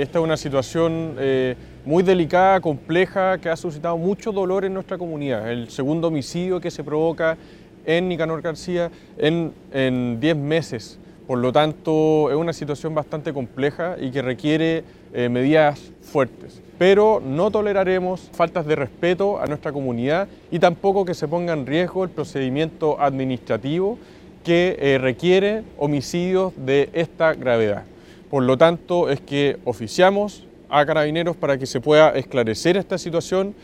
Esta es una situación eh, muy delicada, compleja, que ha suscitado mucho dolor en nuestra comunidad. El segundo homicidio que se provoca en Nicanor García en 10 meses. Por lo tanto, es una situación bastante compleja y que requiere eh, medidas fuertes. Pero no toleraremos faltas de respeto a nuestra comunidad y tampoco que se ponga en riesgo el procedimiento administrativo que eh, requiere homicidios de esta gravedad. Por lo tanto, es que oficiamos a carabineros para que se pueda esclarecer esta situación